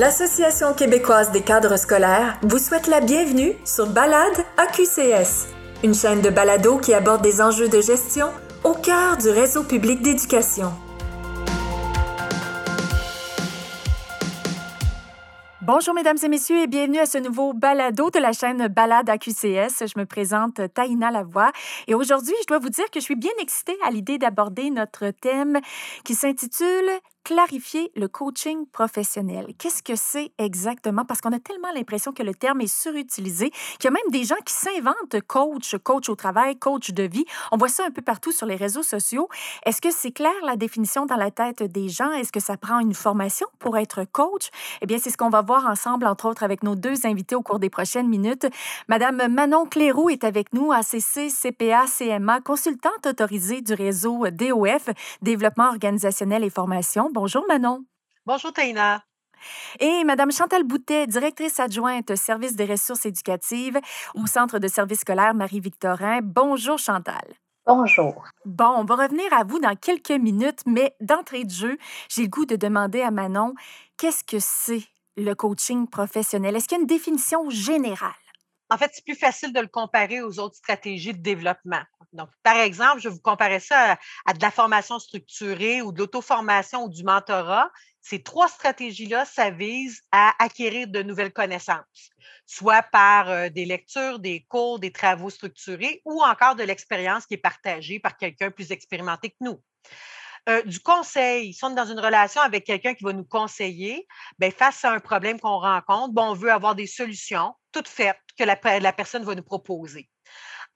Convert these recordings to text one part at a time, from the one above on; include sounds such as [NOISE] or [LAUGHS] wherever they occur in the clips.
l'Association québécoise des cadres scolaires vous souhaite la bienvenue sur Balade AQCS, une chaîne de balado qui aborde des enjeux de gestion au cœur du réseau public d'éducation. Bonjour mesdames et messieurs et bienvenue à ce nouveau balado de la chaîne Balade AQCS. Je me présente Taïna Lavoie et aujourd'hui, je dois vous dire que je suis bien excitée à l'idée d'aborder notre thème qui s'intitule clarifier le coaching professionnel. Qu'est-ce que c'est exactement? Parce qu'on a tellement l'impression que le terme est surutilisé qu'il y a même des gens qui s'inventent coach, coach au travail, coach de vie. On voit ça un peu partout sur les réseaux sociaux. Est-ce que c'est clair la définition dans la tête des gens? Est-ce que ça prend une formation pour être coach? Eh bien, c'est ce qu'on va voir ensemble, entre autres, avec nos deux invités au cours des prochaines minutes. Madame Manon Cléroux est avec nous, ACC, CPA, CMA, consultante autorisée du réseau DOF, Développement organisationnel et formation. Bonjour Manon. Bonjour Taina. Et Madame Chantal Boutet, directrice adjointe service des ressources éducatives au Centre de services scolaires Marie-Victorin. Bonjour Chantal. Bonjour. Bon, on va revenir à vous dans quelques minutes, mais d'entrée de jeu, j'ai le goût de demander à Manon, qu'est-ce que c'est le coaching professionnel? Est-ce qu'il y a une définition générale? En fait, c'est plus facile de le comparer aux autres stratégies de développement. Donc, par exemple, je vais vous comparer ça à, de la formation structurée ou de l'auto-formation ou du mentorat. Ces trois stratégies-là, ça vise à acquérir de nouvelles connaissances, soit par euh, des lectures, des cours, des travaux structurés ou encore de l'expérience qui est partagée par quelqu'un plus expérimenté que nous. Euh, du conseil, ils sont dans une relation avec quelqu'un qui va nous conseiller, bien, face à un problème qu'on rencontre, bon, on veut avoir des solutions toutes faites que la, personne va nous proposer.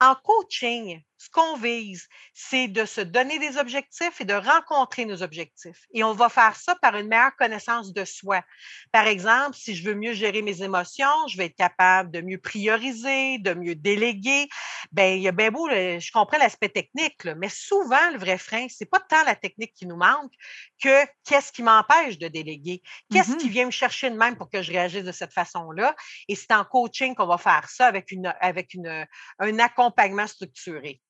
En coaching, ce qu'on vise, c'est de se donner des objectifs et de rencontrer nos objectifs. Et on va faire ça par une meilleure connaissance de soi. Par exemple, si je veux mieux gérer mes émotions, je vais être capable de mieux prioriser, de mieux déléguer. Ben, il y a bien beau, je comprends l'aspect technique, mais souvent, le vrai frein, c'est pas tant la technique qui nous manque que qu'est-ce qui m'empêche de déléguer? Qu'est-ce qui mm-hmm. vient me chercher de même pour que je réagisse de cette façon-là? Et c'est en coaching qu'on va faire ça avec, une, avec une, un accompagnement structuré.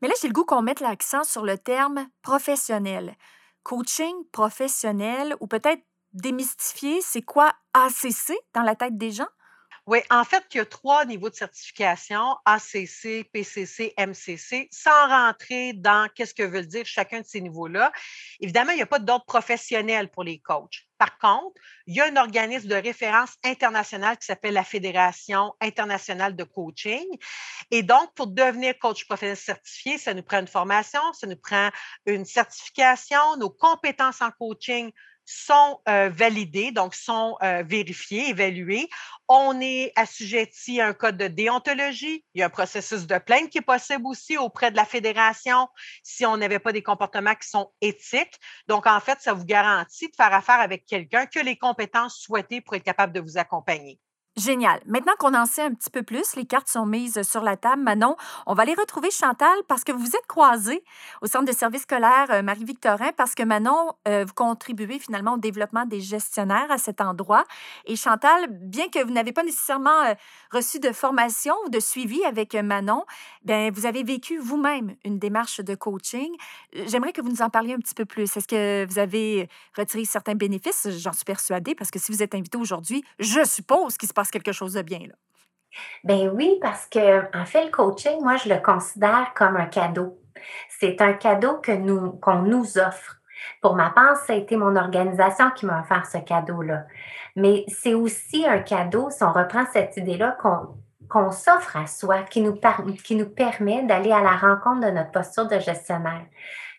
Mais là, j'ai le goût qu'on mette l'accent sur le terme professionnel. Coaching professionnel ou peut-être démystifier, c'est quoi ACC dans la tête des gens? Oui, en fait, il y a trois niveaux de certification, ACC, PCC, MCC, sans rentrer dans qu'est-ce que veut dire chacun de ces niveaux-là. Évidemment, il n'y a pas d'ordre professionnel pour les coachs. Par contre, il y a un organisme de référence international qui s'appelle la Fédération internationale de coaching. Et donc, pour devenir coach professionnel certifié, ça nous prend une formation, ça nous prend une certification, nos compétences en coaching sont euh, validés, donc sont euh, vérifiés, évalués. On est assujetti à un code de déontologie. Il y a un processus de plainte qui est possible aussi auprès de la fédération si on n'avait pas des comportements qui sont éthiques. Donc, en fait, ça vous garantit de faire affaire avec quelqu'un que les compétences souhaitées pour être capable de vous accompagner. Génial. Maintenant qu'on en sait un petit peu plus, les cartes sont mises sur la table. Manon, on va aller retrouver Chantal parce que vous êtes croisés au Centre de services scolaires euh, Marie-Victorin parce que Manon, euh, vous contribuez finalement au développement des gestionnaires à cet endroit. Et Chantal, bien que vous n'avez pas nécessairement euh, reçu de formation ou de suivi avec Manon, bien, vous avez vécu vous-même une démarche de coaching. J'aimerais que vous nous en parliez un petit peu plus. Est-ce que vous avez retiré certains bénéfices? J'en suis persuadée parce que si vous êtes invité aujourd'hui, je suppose qu'il se passe quelque chose de bien. Là. Ben oui, parce que en fait, le coaching, moi, je le considère comme un cadeau. C'est un cadeau que nous, qu'on nous offre. Pour ma part, ça a été mon organisation qui m'a offert ce cadeau-là. Mais c'est aussi un cadeau, si on reprend cette idée-là, qu'on, qu'on s'offre à soi, qui nous, qui nous permet d'aller à la rencontre de notre posture de gestionnaire.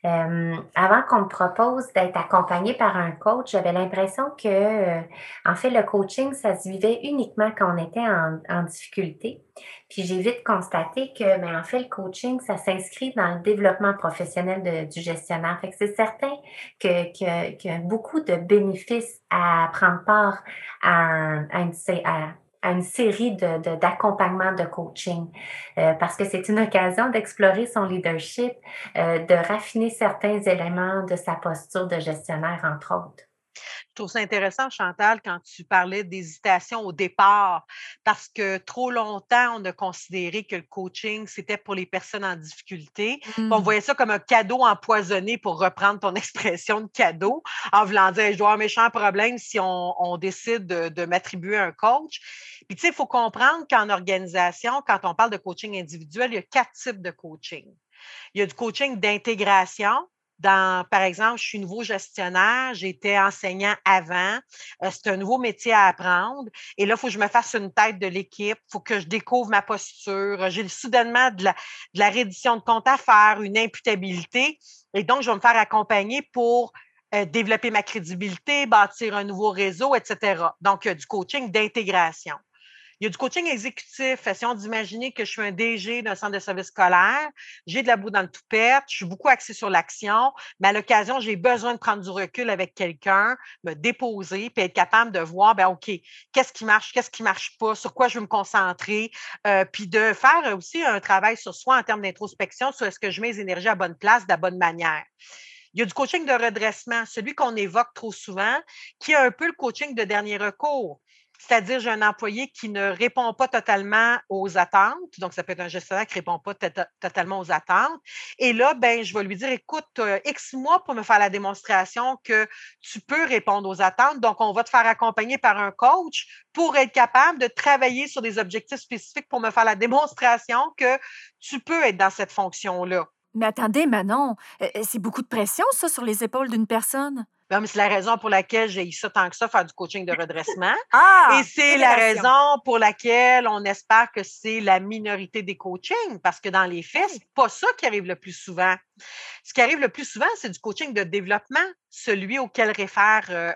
Euh, avant qu'on me propose d'être accompagnée par un coach, j'avais l'impression que, euh, en fait, le coaching, ça se vivait uniquement quand on était en, en difficulté. Puis j'ai vite constaté que, mais ben, en fait, le coaching, ça s'inscrit dans le développement professionnel de, du gestionnaire. Fait que c'est certain que, que, que, beaucoup de bénéfices à prendre part à, un, à, une, à à une série d'accompagnements de, de, coaching euh, parce que c'est une occasion d'explorer son leadership, euh, de raffiner certains éléments de sa posture de gestionnaire, entre autres. Je trouve ça intéressant, Chantal, quand tu parlais d'hésitation au départ, parce que trop longtemps, on a considéré que le coaching, c'était pour les personnes en difficulté. On mmh. voyait ça comme un cadeau empoisonné, pour reprendre ton [LAUGHS] expression de cadeau, en voulant dire, je dois avoir un méchant problème si on, décide de, de m'attribuer un coach. Puis, tu sais, il faut comprendre qu'en organisation, quand on parle de coaching individuel, il y a quatre types de coaching. Il y a du coaching d'intégration, dans, par exemple, je suis nouveau gestionnaire, j'étais enseignant avant, euh, c'est un nouveau métier à apprendre. Et là, il faut que je me fasse une tête de l'équipe, il faut que je découvre ma posture. J'ai soudainement de la, reddition de compte à faire, une imputabilité. Et donc, je vais me faire accompagner pour euh, développer ma crédibilité, bâtir un nouveau réseau, etc. Donc, du coaching d'intégration. Il y a du coaching exécutif. Essayons d'imaginer que je suis un DG d'un centre de service scolaire. J'ai de la boue dans le toupette. Je suis beaucoup axée sur l'action. Mais à l'occasion, j'ai besoin de prendre du recul avec quelqu'un, me déposer, puis être capable de voir, ben OK, qu'est-ce qui marche, qu'est-ce qui marche pas, sur quoi je veux me concentrer, euh, puis de faire aussi un travail sur soi en termes d'introspection, sur est-ce que je mets les énergies à bonne place, de la bonne manière. Il y a du coaching de redressement, celui qu'on évoque trop souvent, qui est un peu le coaching de dernier recours. C'est-à-dire, j'ai un employé qui ne répond pas totalement aux attentes. Donc, ça peut être un gestionnaire qui ne répond pas totalement aux attentes. Et là, ben, je vais lui dire, écoute, X mois pour me faire la démonstration que tu peux répondre aux attentes. Donc, on va te faire accompagner par un coach pour être capable de travailler sur des objectifs spécifiques pour me faire la démonstration que tu peux être dans cette fonction-là. Mais attendez, Manon, c'est beaucoup de pression, ça, sur les épaules d'une personne c'est la raison pour laquelle j'ai eu ça tant que ça, faire du coaching de redressement. [LAUGHS] ah, et c'est la raison pour laquelle on espère que c'est la minorité des coachings, parce que dans les faits, c'est pas ça qui arrive le plus souvent. Ce qui arrive le plus souvent, c'est du coaching de développement, celui auquel réfère, euh,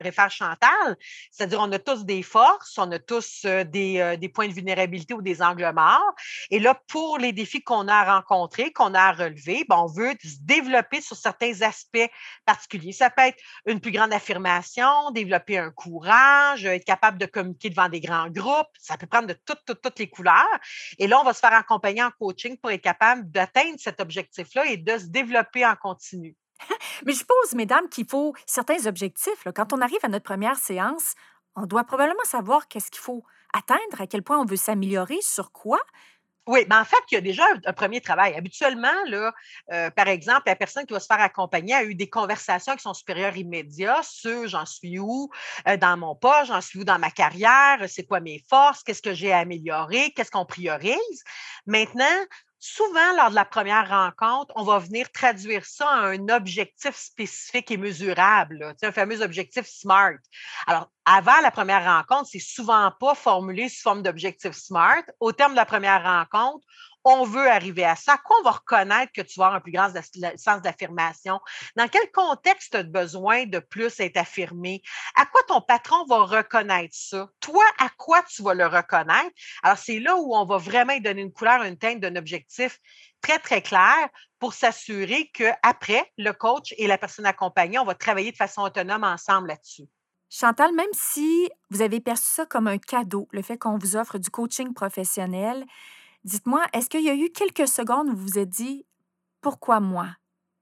réfère Chantal. C'est-à-dire, on a tous des forces, on a tous euh, des, euh, des, points de vulnérabilité ou des angles morts. Et là, pour les défis qu'on a à rencontrer, qu'on a à relever, ben, on veut se développer sur certains aspects particuliers. Ça peut être une plus grande affirmation, développer un courage, être capable de communiquer devant des grands groupes. Ça peut prendre de toutes, toutes, toutes les couleurs. Et là, on va se faire accompagner en coaching pour être capable d'atteindre cet objectif-là et de se développer en continu. [LAUGHS] Mais je suppose, mesdames, qu'il faut certains objectifs. Quand on arrive à notre première séance, on doit probablement savoir qu'est-ce qu'il faut atteindre, à quel point on veut s'améliorer, sur quoi. Oui, mais en fait, il y a déjà un, premier travail. Habituellement, là, euh, par exemple, la personne qui va se faire accompagner a eu des conversations avec son supérieur immédiat sur j'en suis où euh, dans mon poste, j'en suis où dans ma carrière, c'est quoi mes forces, qu'est-ce que j'ai à améliorer, qu'est-ce qu'on priorise. Maintenant, souvent, lors de la première rencontre, on va venir traduire ça en un objectif spécifique et mesurable, un fameux objectif SMART. Alors, avant la première rencontre, c'est souvent pas formulé sous forme d'objectif SMART. Au terme de la première rencontre, on veut arriver à ça? Quoi on va reconnaître que tu vas avoir un plus grand sens d'affirmation? Dans quel contexte tu as besoin de plus être affirmé? À quoi ton patron va reconnaître ça? Toi, à quoi tu vas le reconnaître? Alors, c'est là où on va vraiment donner une couleur, une teinte d'un objectif très, très clair pour s'assurer qu'après, le coach et la personne accompagnée, on va travailler de façon autonome ensemble là-dessus. Chantal, même si vous avez perçu ça comme un cadeau, le fait qu'on vous offre du coaching professionnel, Dites-moi, est-ce qu'il y a eu quelques secondes où vous vous êtes dit pourquoi moi?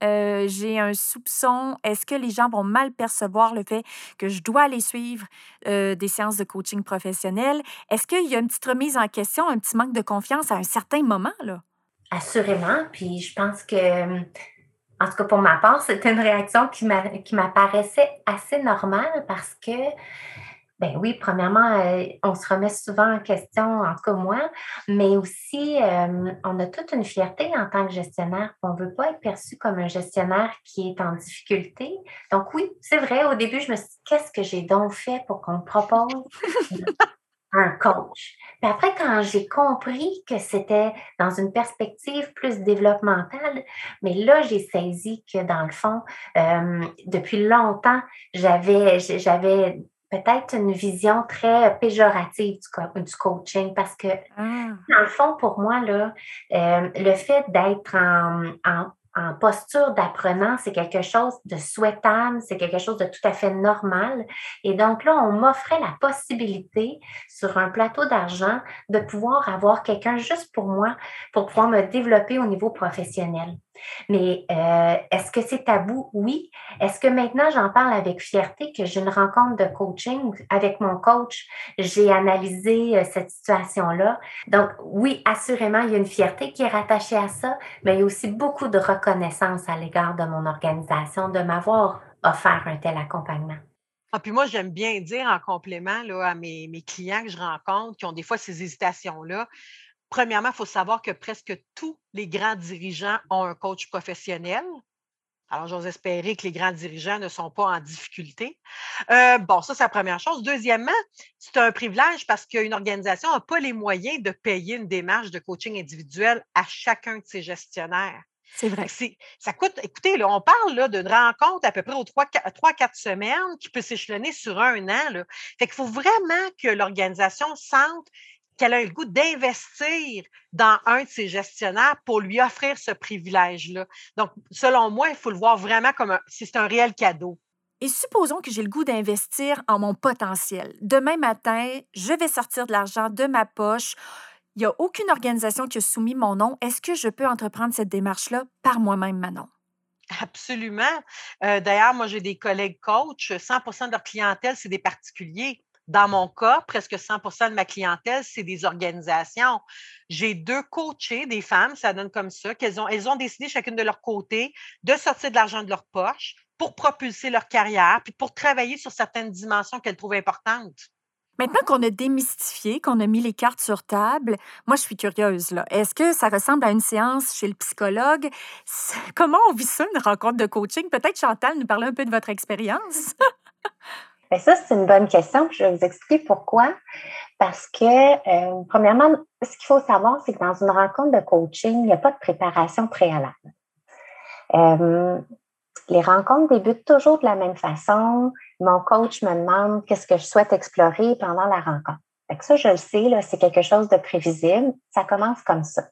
Euh, j'ai un soupçon. Est-ce que les gens vont mal percevoir le fait que je dois aller suivre euh, des séances de coaching professionnel? Est-ce qu'il y a une petite remise en question, un petit manque de confiance à un certain moment? Là? Assurément. Puis je pense que, en tout cas pour ma part, c'était une réaction qui m'apparaissait assez normale parce que ben oui, premièrement, euh, on se remet souvent en question, en tout cas moi, mais aussi, euh, on a toute une fierté en tant que gestionnaire. On ne veut pas être perçu comme un gestionnaire qui est en difficulté. Donc oui, c'est vrai, au début, je me suis dit, qu'est-ce que j'ai donc fait pour qu'on me propose [LAUGHS] un coach? Puis après, quand j'ai compris que c'était dans une perspective plus développementale, mais là, j'ai saisi que dans le fond, euh, depuis longtemps, j'avais, j'avais peut-être une vision très péjorative du, coaching parce que, ah. dans le fond, pour moi, là, euh, le fait d'être en, en, posture d'apprenant, c'est quelque chose de souhaitable, c'est quelque chose de tout à fait normal. Et donc là, on m'offrait la possibilité sur un plateau d'argent de pouvoir avoir quelqu'un juste pour moi, pour pouvoir me développer au niveau professionnel. Mais euh, est-ce que c'est tabou? Oui. Est-ce que maintenant j'en parle avec fierté que j'ai une rencontre de coaching avec mon coach, j'ai analysé euh, cette situation-là. Donc oui, assurément, il y a une fierté qui est rattachée à ça, mais il y a aussi beaucoup de reconnaissance à l'égard de mon organisation de m'avoir offert un tel accompagnement. Ah, puis moi, j'aime bien dire en complément là, à mes, mes clients que je rencontre qui ont des fois ces hésitations-là, premièrement, il faut savoir que presque tous les grands dirigeants ont un coach professionnel. Alors, j'ose espérer que les grands dirigeants ne sont pas en difficulté. Euh, bon, ça, c'est la première chose. Deuxièmement, c'est un privilège parce qu'une organisation n'a pas les moyens de payer une démarche de coaching individuel à chacun de ses gestionnaires. C'est vrai. Ça coûte, écoutez, là, on parle d'une rencontre à peu près aux 3-4 semaines qui peut s'échelonner sur un an. Là. Fait qu'il faut vraiment que l'organisation sente qu'elle a le goût d'investir dans un de ses gestionnaires pour lui offrir ce privilège-là. Donc, selon moi, il faut le voir vraiment comme si c'est un réel cadeau. Et supposons que j'ai le goût d'investir en mon potentiel. Demain matin, je vais sortir de l'argent de ma poche. Il n'y a aucune organisation qui a soumis mon nom. Est-ce que je peux entreprendre cette démarche-là par moi-même, Manon? Absolument. Euh, d'ailleurs, moi, j'ai des collègues coachs. 100% de leur clientèle, c'est des particuliers. Dans mon cas, presque 100% de ma clientèle, c'est des organisations. J'ai deux coachés, des femmes, ça donne comme ça, qu'elles ont, elles ont décidé chacune de leur côté de sortir de l'argent de leur poche pour propulser leur carrière, puis pour travailler sur certaines dimensions qu'elles trouvent importantes. Maintenant qu'on a démystifié, qu'on a mis les cartes sur table, moi, je suis curieuse. Là. Est-ce que ça ressemble à une séance chez le psychologue? Comment on vit ça, une rencontre de coaching? Peut-être, Chantal, nous parler un peu de votre expérience. [LAUGHS] Bien, ça, c'est une bonne question. Je vais vous expliquer pourquoi. Parce que, euh, premièrement, ce qu'il faut savoir, c'est que dans une rencontre de coaching, il n'y a pas de préparation préalable. Euh, les rencontres débutent toujours de la même façon. Mon coach me demande qu'est-ce que je souhaite explorer pendant la rencontre. Fait que ça, je le sais, c'est quelque chose de prévisible. Ça commence comme ça.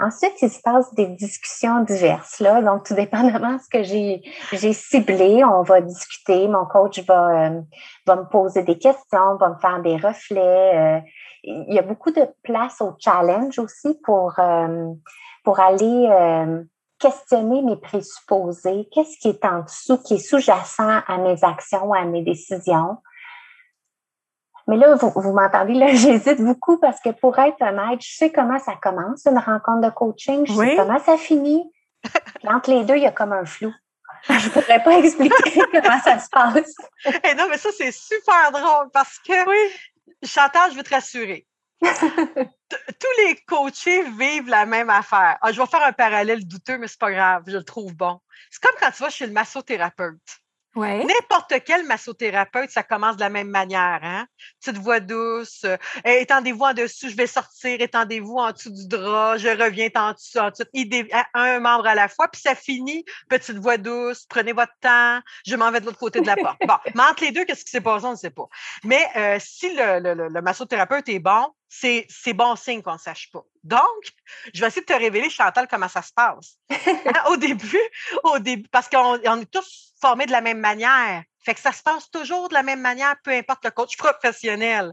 Ensuite, il se passe des discussions diverses. Là. Donc, tout dépendamment de ce que j'ai, ciblé, on va discuter. Mon coach va, euh, va me poser des questions, va me faire des reflets. Euh, il y a beaucoup de place au challenge aussi pour, euh, pour aller questionner mes présupposés. Qu'est-ce qui est en dessous, qui est sous-jacent à mes actions, à mes décisions? Mais là, vous, vous m'entendez, là, [LAUGHS] j'hésite beaucoup parce que pour être honnête, je sais comment ça commence, une rencontre de coaching, je sais comment ça finit. [LAUGHS] entre les deux, il y a comme un flou. Je ne pourrais pas [LAUGHS] expliquer comment ça se passe. Et eh non, mais ça, c'est super drôle parce que, oui. Chantal, je veux te rassurer. Tous les coachés vivent la même affaire. Ah, je vais faire un parallèle douteux, mais c'est pas grave, je le trouve bon. C'est comme quand tu vas chez le massothérapeute. N'importe quel massothérapeute, ça commence de la même manière. Hein? Petite voix douce, euh, étendez-vous en dessous, je vais sortir, étendez-vous en dessous du drap, je reviens en dessous, en dessous, un membre à la fois, puis ça finit, petite voix douce, prenez votre temps, je m'en vais de l'autre côté de la porte. Bon, mais entre les deux, qu'est-ce qui s'est passé, on ne sait pas. Mais euh, si le, le, le massothérapeute est bon, c'est bon signe qu'on ne sache pas. Donc, je vais essayer de te révéler, Chantal, comment ça se passe. [LAUGHS] Hein, au début, au début, parce qu'on est tous formés de la même manière. Fait que ça se passe toujours de la même manière, peu importe le coach professionnel.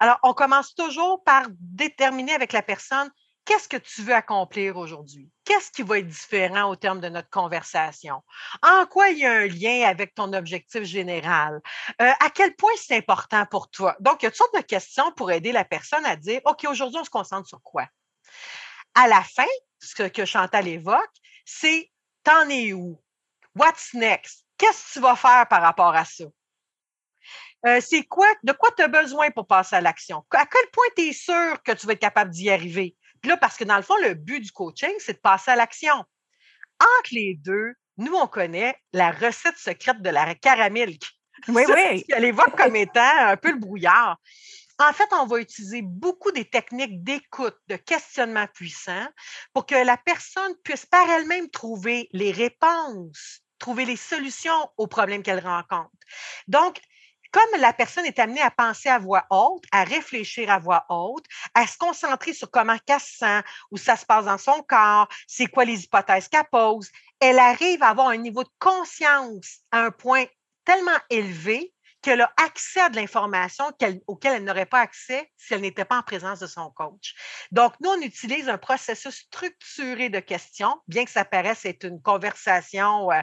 Alors, on commence toujours par déterminer avec la personne qu'est-ce que tu veux accomplir aujourd'hui? Qu'est-ce qui va être différent au terme de notre conversation? En quoi il y a un lien avec ton objectif général? Euh, à quel point c'est important pour toi? Donc, il y a toutes sortes de questions pour aider la personne à dire, OK, aujourd'hui, on se concentre sur quoi? À la fin, ce que Chantal évoque, c'est t'en es où? What's next? Qu'est-ce que tu vas faire par rapport à ça? Euh, c'est quoi, de quoi tu as besoin pour passer à l'action? À quel point tu es sûr que tu vas être capable d'y arriver? Là, parce que dans le fond, le but du coaching, c'est de passer à l'action. Entre les deux, nous, on connaît la recette secrète de la caramilk. Oui, oui. Elle évoque comme étant un peu le brouillard. En fait, on va utiliser beaucoup des techniques d'écoute, de questionnement puissant pour que la personne puisse par elle-même trouver les réponses, trouver les solutions aux problèmes qu'elle rencontre. Donc, comme la personne est amenée à penser à voix haute, à réfléchir à voix haute, à se concentrer sur comment elle se sent, où ça se passe dans son corps, c'est quoi les hypothèses qu'elle pose, elle arrive à avoir un niveau de conscience à un point tellement élevé qu'elle a accès à de l'information auquel elle n'aurait pas accès si elle n'était pas en présence de son coach. Donc, nous, on utilise un processus structuré de questions, bien que ça paraisse être une conversation euh,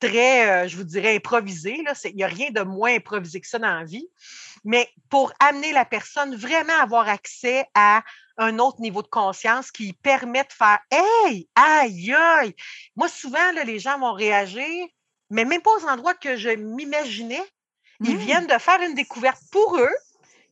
très, euh, je vous dirais, improvisée. Il n'y a rien de moins improvisé que ça dans la vie. Mais pour amener la personne vraiment à avoir accès à un autre niveau de conscience qui permet de faire Hey, aïe, aïe. Moi, souvent, là, les gens vont réagir, mais même pas aux endroits que je m'imaginais. Ils mmh. viennent de faire une découverte pour eux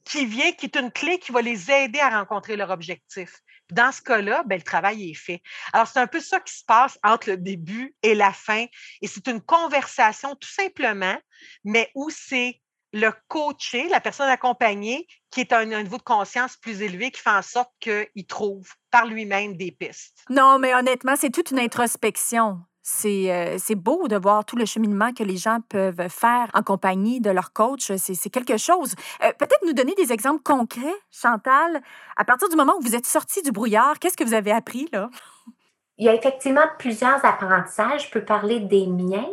qui vient, qui est une clé qui va les aider à rencontrer leur objectif. Dans ce cas-là, ben, le travail est fait. Alors, c'est un peu ça qui se passe entre le début et la fin. Et c'est une conversation tout simplement, mais où c'est le coaché, la personne accompagnée, qui est à un niveau de conscience plus élevé, qui fait en sorte qu'il trouve par lui-même des pistes. Non, mais honnêtement, c'est toute une introspection. Euh, c'est beau de voir tout le cheminement que les gens peuvent faire en compagnie de leur coach. C'est quelque chose. Euh, peut-être nous donner des exemples concrets, Chantal. À partir du moment où vous êtes sorti du brouillard, qu'est-ce que vous avez appris là? Il y a effectivement plusieurs apprentissages. Je peux parler des miens.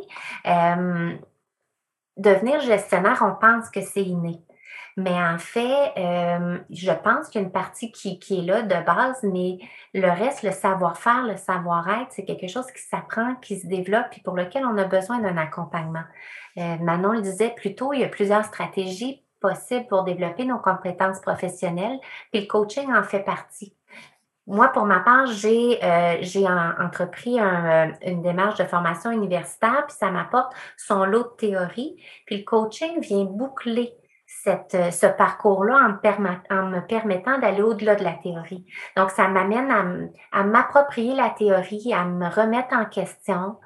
Euh, devenir gestionnaire, on pense que c'est inné. Mais en fait, euh, je pense qu'il y a une partie qui, est là de base, mais le reste, le savoir-faire, le savoir-être, c'est quelque chose qui s'apprend, qui se développe et pour lequel on a besoin d'un accompagnement. Euh, Manon le disait plus tôt, il y a plusieurs stratégies possibles pour développer nos compétences professionnelles, et le coaching en fait partie. Moi, pour ma part, j'ai euh, entrepris une démarche de formation universitaire, puis ça m'apporte son lot de théorie. Puis le coaching vient boucler cette, euh, ce parcours-là en, me permettant d'aller au-delà de la théorie. Donc, ça m'amène à, m'approprier la théorie, à me remettre en question.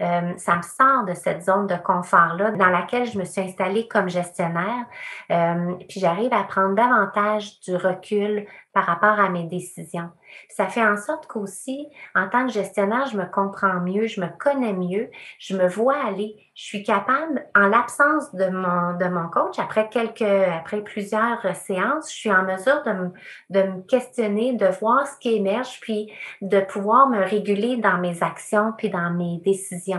Euh, ça me sort de cette zone de confort-là dans laquelle je me suis installée comme gestionnaire. Euh, puis j'arrive à prendre davantage du recul par rapport à mes décisions. Ça fait en sorte qu'aussi, en tant que gestionnaire, je me comprends mieux, je me connais mieux, je me vois aller. Je suis capable, en l'absence de mon, de mon coach, après quelques, après plusieurs séances, je suis en mesure de de me questionner, de voir ce qui émerge, puis de pouvoir me réguler dans mes actions, puis dans mes décisions.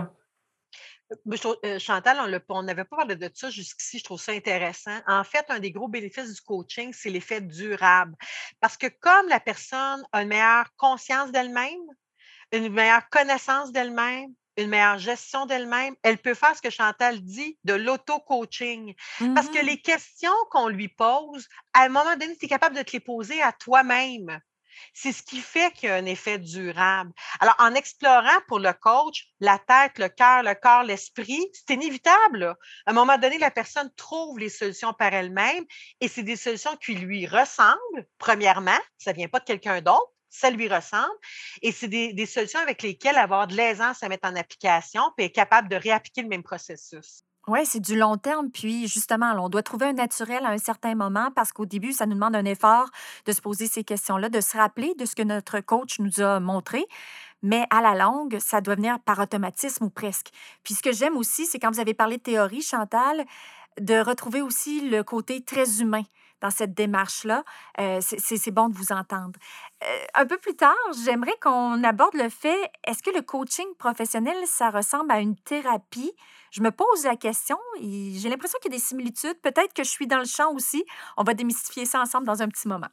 Euh, Chantal, on n'avait pas parlé de ça jusqu'ici, je trouve ça intéressant. En fait, un des gros bénéfices du coaching, c'est l'effet durable. Parce que comme la personne a une meilleure conscience d'elle-même, une meilleure connaissance d'elle-même, une meilleure gestion d'elle-même, elle peut faire ce que Chantal dit de l'auto-coaching. Parce que mmh les questions qu'on lui pose, à un moment donné, tu es capable de te les poser à toi-même. C'est ce qui fait qu'il y a un effet durable. Alors, en explorant pour le coach la tête, le cœur, le corps, l'esprit, c'est inévitable. À un moment donné, la personne trouve les solutions par elle-même et c'est des solutions qui lui ressemblent, premièrement. Ça ne vient pas de quelqu'un d'autre ça lui ressemble. Et c'est des, solutions avec lesquelles avoir de l'aisance à mettre en application, puis être capable de réappliquer le même processus. Oui, c'est du long terme. Puis, justement, on doit trouver un naturel à un certain moment parce qu'au début, ça nous demande un effort de se poser ces questions-là, de se rappeler de ce que notre coach nous a montré. Mais à la longue, ça doit venir par automatisme ou presque. Puis, ce que j'aime aussi, c'est quand vous avez parlé de théorie, Chantal, de retrouver aussi le côté très humain dans cette démarche-là. Euh, c'est bon de vous entendre. Euh, un peu plus tard, j'aimerais qu'on aborde le fait, est-ce que le coaching professionnel, ça ressemble à une thérapie? Je me pose la question et j'ai l'impression qu'il y a des similitudes. Peut-être que je suis dans le champ aussi. On va démystifier ça ensemble dans un petit moment.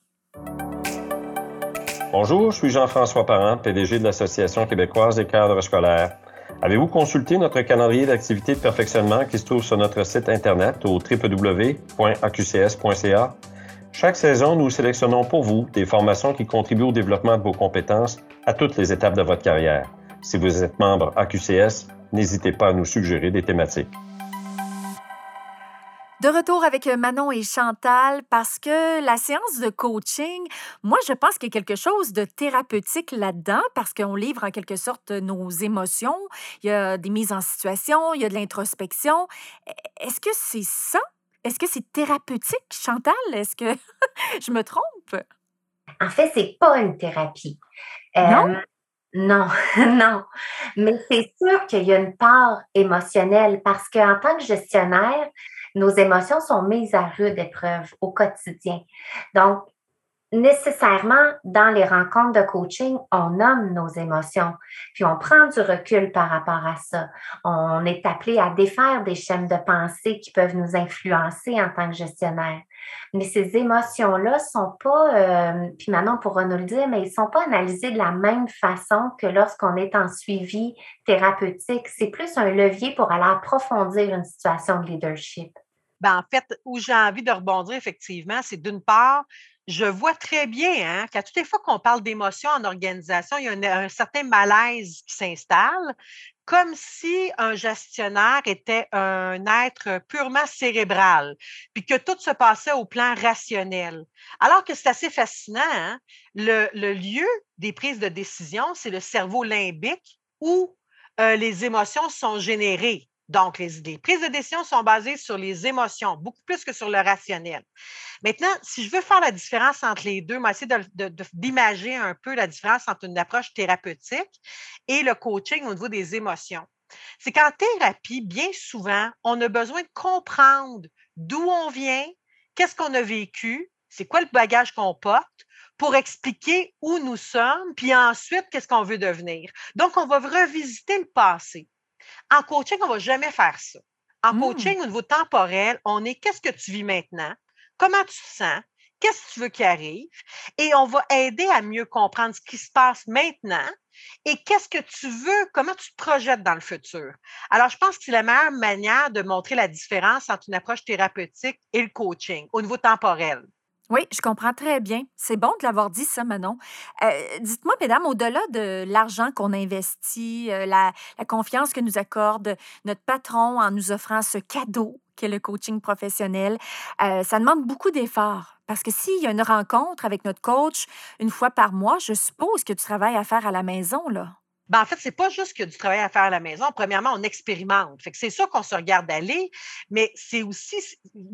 Bonjour, je suis Jean-François Parent, PDG de l'Association québécoise des cadres scolaires. Avez-vous consulté notre calendrier d'activités de perfectionnement qui se trouve sur notre site Internet au www.aqcs.ca? Chaque saison, nous sélectionnons pour vous des formations qui contribuent au développement de vos compétences à toutes les étapes de votre carrière. Si vous êtes membre AQCS, n'hésitez pas à nous suggérer des thématiques. De retour avec euh, Manon et Chantal parce que la séance de coaching, moi, je pense qu'il y a quelque chose de thérapeutique là-dedans parce qu'on livre en quelque sorte nos émotions. Il y a des mises en situation, il y a de l'introspection. E-, est-ce que c'est ça? Est-ce que c'est thérapeutique, Chantal? Est-ce que [LAUGHS] je me trompe? En fait, c'est pas une thérapie. non? Euh, non, [LAUGHS] non. Mais c'est sûr qu'il y a une part émotionnelle parce qu'en tant que gestionnaire, nos émotions sont mises à rude épreuve au quotidien. Donc, nécessairement, dans les rencontres de coaching, on nomme nos émotions, puis on prend du recul par rapport à ça. On est appelé à défaire des chaînes de pensée qui peuvent nous influencer en tant que gestionnaire. Mais ces émotions-là sont pas, euh, puis maintenant on pourra nous le dire, mais ils sont pas analysés de la même façon que lorsqu'on est en suivi thérapeutique. C'est plus un levier pour aller approfondir une situation de leadership. Ben, en fait, où j'ai envie de rebondir, effectivement, c'est d'une part, je vois très bien hein, qu'à toutes les fois qu'on parle d'émotions en organisation, il y a un, certain malaise qui s'installe, comme si un gestionnaire était un être purement cérébral, puis que tout se passait au plan rationnel. Alors que c'est assez fascinant, hein, le, lieu des prises de décision, c'est le cerveau limbique où euh, les émotions sont générées. Donc, les, prises de décision sont basées sur les émotions, beaucoup plus que sur le rationnel. Maintenant, si je veux faire la différence entre les deux, moi, essayer d'imaginer un peu la différence entre une approche thérapeutique et le coaching au niveau des émotions. C'est qu'en thérapie, bien souvent, on a besoin de comprendre d'où on vient, qu'est-ce qu'on a vécu, c'est quoi le bagage qu'on porte pour expliquer où nous sommes, puis ensuite, qu'est-ce qu'on veut devenir. Donc, on va revisiter le passé. En coaching, on ne va jamais faire ça. En mmh. coaching, au niveau temporel, on est qu'est-ce que tu vis maintenant? Comment tu te sens? Qu'est-ce que tu veux qu'il arrive? Et on va aider à mieux comprendre ce qui se passe maintenant et qu'est-ce que tu veux, comment tu te projettes dans le futur. Alors, je pense que c'est la meilleure manière de montrer la différence entre une approche thérapeutique et le coaching au niveau temporel. Oui, je comprends très bien. C'est bon de l'avoir dit, ça, Manon. Euh, dites-moi, mesdames, au-delà de l'argent qu'on investit, euh, la, confiance que nous accorde notre patron en nous offrant ce cadeau qu'est le coaching professionnel, euh, ça demande beaucoup d'efforts. Parce que s'il y a une rencontre avec notre coach une fois par mois, je suppose que tu travailles à faire à la maison, là. Ben, en fait, c'est pas juste qu'il y a du travail à faire à la maison. Premièrement, on expérimente. Fait que c'est ça qu'on se regarde aller, mais c'est aussi,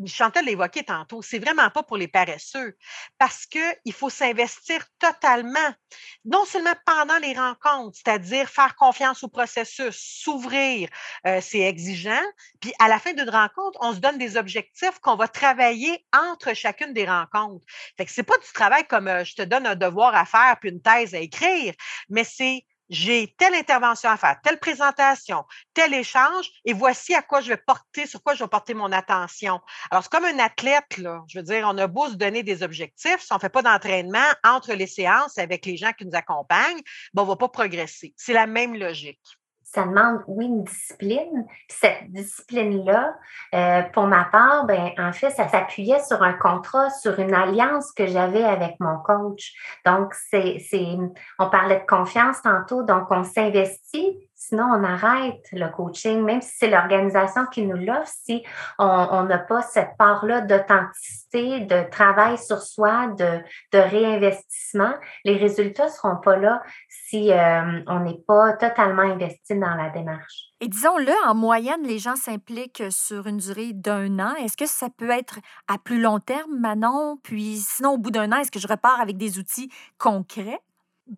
Chantal l'évoquait tantôt, c'est vraiment pas pour les paresseux parce qu'il faut s'investir totalement, non seulement pendant les rencontres, c'est-à-dire faire confiance au processus, s'ouvrir, euh, c'est exigeant. Puis à la fin d'une rencontre, on se donne des objectifs qu'on va travailler entre chacune des rencontres. Fait que c'est pas du travail comme euh, je te donne un devoir à faire puis une thèse à écrire, mais c'est j'ai telle intervention à faire, telle présentation, tel échange, et voici à quoi je vais porter, sur quoi je vais porter mon attention. Alors, c'est comme un athlète, là. Je veux dire, on a beau se donner des objectifs, si on ne fait pas d'entraînement entre les séances avec les gens qui nous accompagnent, ben, on ne va pas progresser. C'est la même logique ça demande, oui, une discipline. Cette discipline-là, euh, pour ma part, ben, en fait, ça s'appuyait sur un contrat, sur une alliance que j'avais avec mon coach. Donc, c'est, on parlait de confiance tantôt, donc on s'investit Sinon, on arrête le coaching, même si c'est l'organisation qui nous l'offre, si on n'a pas cette part-là d'authenticité, de travail sur soi, de, réinvestissement, les résultats ne seront pas là si euh, on n'est pas totalement investi dans la démarche. Et disons-le, en moyenne, les gens s'impliquent sur une durée d'un an. Est-ce que ça peut être à plus long terme, Manon? Puis sinon, au bout d'un an, est-ce que je repars avec des outils concrets?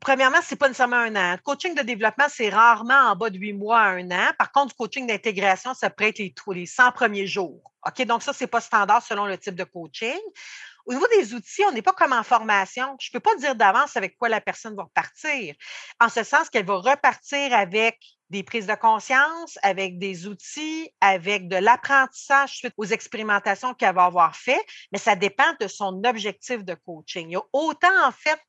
Premièrement, ce n'est pas nécessairement un an. Le coaching de développement, c'est rarement en bas de huit mois à un an. Par contre, du coaching d'intégration, ça peut être les, les 100 premiers jours. OK? Donc, ça, ce n'est pas standard selon le type de coaching. Au niveau des outils, on n'est pas comme en formation. Je ne peux pas dire d'avance avec quoi la personne va repartir, en ce sens qu'elle va repartir avec des prises de conscience, avec des outils, avec de l'apprentissage suite aux expérimentations qu'elle va avoir fait, mais ça dépend de son objectif de coaching. Il y a autant, en fait,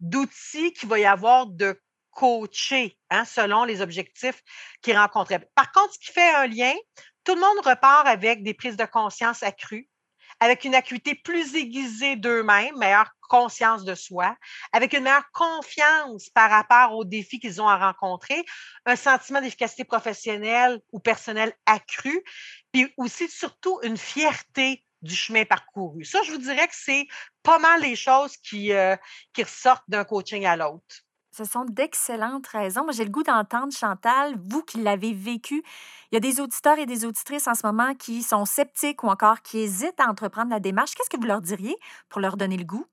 d'outils qu'il va y avoir de coacher hein, selon les objectifs qu'il rencontrait. Par contre, ce qui fait un lien, tout le monde repart avec des prises de conscience accrues, avec une acuité plus aiguisée d'eux-mêmes, meilleure conscience de soi, avec une meilleure confiance par rapport aux défis qu'ils ont à rencontrer, un sentiment d'efficacité professionnelle ou personnelle accru, puis aussi surtout une fierté du chemin parcouru. Ça, je vous dirais que c'est pas mal les choses qui, euh, qui ressortent d'un coaching à l'autre. Ce sont d'excellentes raisons. J'ai le goût d'entendre, Chantal, vous qui l'avez vécu. Il y a des auditeurs et des auditrices en ce moment qui sont sceptiques ou encore qui hésitent à entreprendre la démarche. Qu'est-ce que vous leur diriez pour leur donner le goût?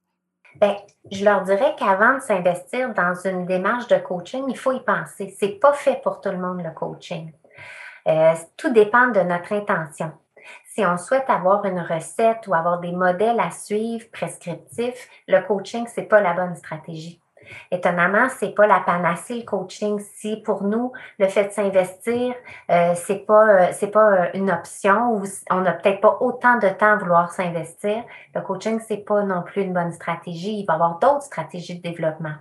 Bien, je leur dirais qu'avant de s'investir dans une démarche de coaching, il faut y penser. C'est pas fait pour tout le monde le coaching. Euh, tout dépend de notre intention. Si on souhaite avoir une recette ou avoir des modèles à suivre prescriptifs, le coaching, c'est pas la bonne stratégie. Étonnamment, c'est pas la panacée le coaching. Si pour nous le fait de s'investir, euh, c'est pas euh, c'est pas euh, une option ou on n'a peut-être pas autant de temps à vouloir s'investir, le coaching c'est pas non plus une bonne stratégie. Il va y avoir d'autres stratégies de développement.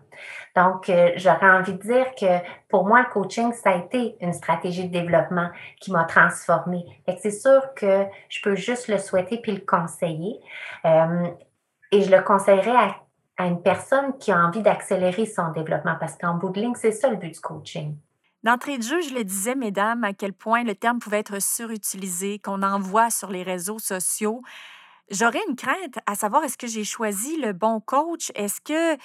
Donc, euh, j'aurais envie de dire que pour moi, le coaching, ça a été une stratégie de développement qui m'a transformée. c'est sûr que je peux juste le souhaiter puis le conseiller. et je le conseillerais à à une personne qui a envie d'accélérer son développement, parce qu'en bout de ligne, c'est ça le but du coaching. D'entrée de jeu, je le disais, mesdames, à quel point le terme pouvait être surutilisé, qu'on envoie sur les réseaux sociaux. J'aurais une crainte à savoir est-ce que j'ai choisi le bon coach? Est-ce que euh,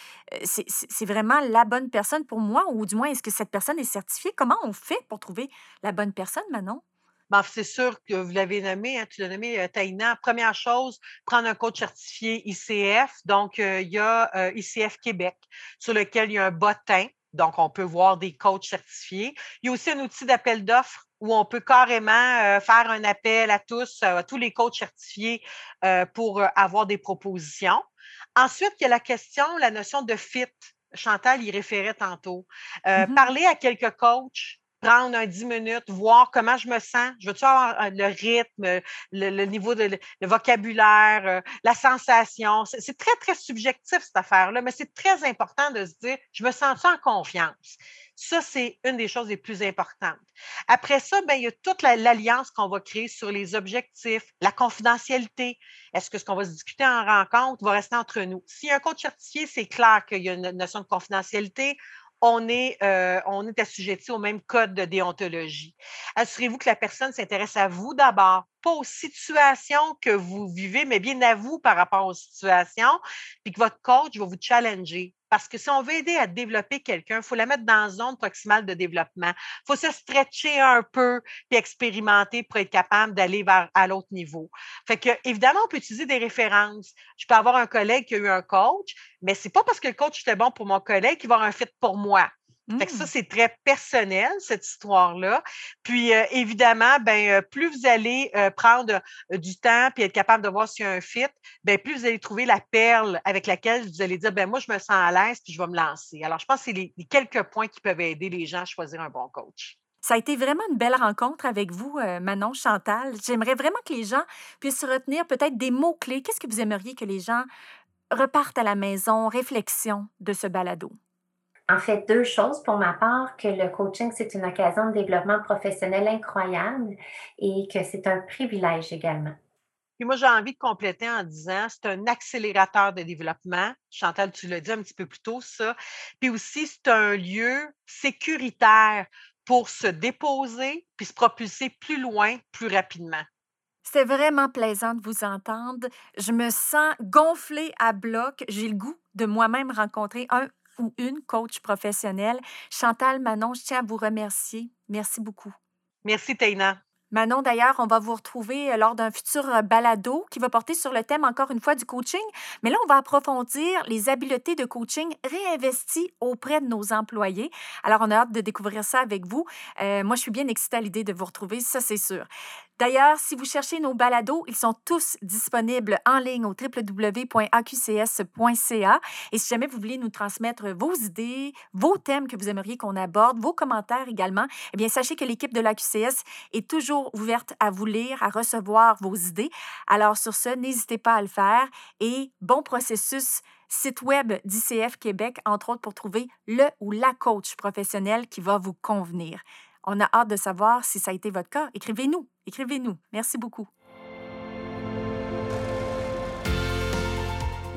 c'est vraiment la bonne personne pour moi? Ou du moins est-ce que cette personne est certifiée? Comment on fait pour trouver la bonne personne, Manon? Ben, c'est sûr que vous l'avez nommé, hein, tu l'as nommé, euh, Taïna. Première chose, prendre un coach certifié ICF. Donc, euh, il y a euh, ICF Québec, sur lequel il y a un bottin. Donc, on peut voir des coachs certifiés. Il y a aussi un outil d'appel d'offres où on peut carrément faire un appel à tous, à tous les coachs certifiés pour avoir des propositions. Ensuite, il y a la question, la notion de fit. Chantal y référait tantôt. Mm-hmm. Parler à quelques coachs prendre un 10 minutes, voir comment je me sens. Je veux-tu avoir euh, le rythme, le, niveau de le vocabulaire, euh, la sensation? C'est très, très subjectif, cette affaire-là, mais c'est très important de se dire, je me sens en confiance? Ça, c'est une des choses les plus importantes. Après ça, ben, il y a toute l'alliance qu'on va créer sur les objectifs, la confidentialité. Est-ce que ce qu'on va se discuter en rencontre va rester entre nous? Si un coach certifié, c'est clair qu'il y a une notion de confidentialité on est, euh, assujetti au même code de déontologie. Assurez-vous que la personne s'intéresse à vous d'abord, pas aux situations que vous vivez, mais bien à vous par rapport aux situations, puis que votre coach va vous challenger. Parce que si on veut aider à développer quelqu'un, il faut la mettre dans la zone proximale de développement. Il faut se stretcher un peu puis expérimenter pour être capable d'aller vers à l'autre niveau. Fait que, évidemment, on peut utiliser des références. Je peux avoir un collègue qui a eu un coach, mais c'est pas parce que le coach était bon pour mon collègue qu'il va avoir un fit pour moi. Fait que ça, mmh. c'est très personnel, cette histoire-là. Puis, euh, évidemment, ben, euh, plus vous allez euh, prendre du temps puis être capable de voir s'il y a un fit, ben, plus vous allez trouver la perle avec laquelle vous allez dire, ben, moi, je me sens à l'aise puis je vais me lancer. Alors, je pense que c'est les, quelques points qui peuvent aider les gens à choisir un bon coach. Ça a été vraiment une belle rencontre avec vous, Manon, Chantal. J'aimerais vraiment que les gens puissent retenir peut-être des mots-clés. Qu'est-ce que vous aimeriez que les gens repartent à la maison, réflexion de ce balado? En fait deux choses pour ma part, que le coaching, c'est une occasion de développement professionnel incroyable et que c'est un privilège également. Puis moi, j'ai envie de compléter en disant, c'est un accélérateur de développement. Chantal, tu l'as dit un petit peu plus tôt, ça. Puis aussi, c'est un lieu sécuritaire pour se déposer puis se propulser plus loin, plus rapidement. C'est vraiment plaisant de vous entendre. Je me sens gonflée à bloc. J'ai le goût de moi-même rencontrer un ou une coach professionnelle. Chantal Manon, je tiens à vous remercier. Merci beaucoup. Merci, Taina. Manon, d'ailleurs, on va vous retrouver euh, lors d'un futur euh, balado qui va porter sur le thème, encore une fois, du coaching. Mais là, on va approfondir les habiletés de coaching réinvesties auprès de nos employés. Alors, on a hâte de découvrir ça avec vous. Euh, moi, je suis bien excitée à l'idée de vous retrouver, ça, c'est sûr. D'ailleurs, si vous cherchez nos balados, ils sont tous disponibles en ligne au www.aqcs.ca. Et si jamais vous voulez nous transmettre vos idées, vos thèmes que vous aimeriez qu'on aborde, vos commentaires également, eh bien, sachez que l'équipe de l'AQCS est toujours ouverte à vous lire, à recevoir vos idées. Alors, sur ce, n'hésitez pas à le faire et bon processus site web d'ICF Québec, entre autres pour trouver le ou la coach professionnel qui va vous convenir. On a hâte de savoir si ça a été votre cas. Écrivez-nous, écrivez-nous. Merci beaucoup.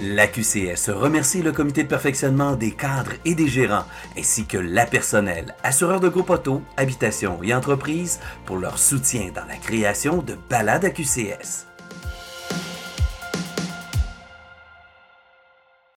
La QCS remercie le comité de perfectionnement des cadres et des gérants, ainsi que la personnel, assureurs de groupe auto, habitation et entreprises pour leur soutien dans la création de Balade à QCS.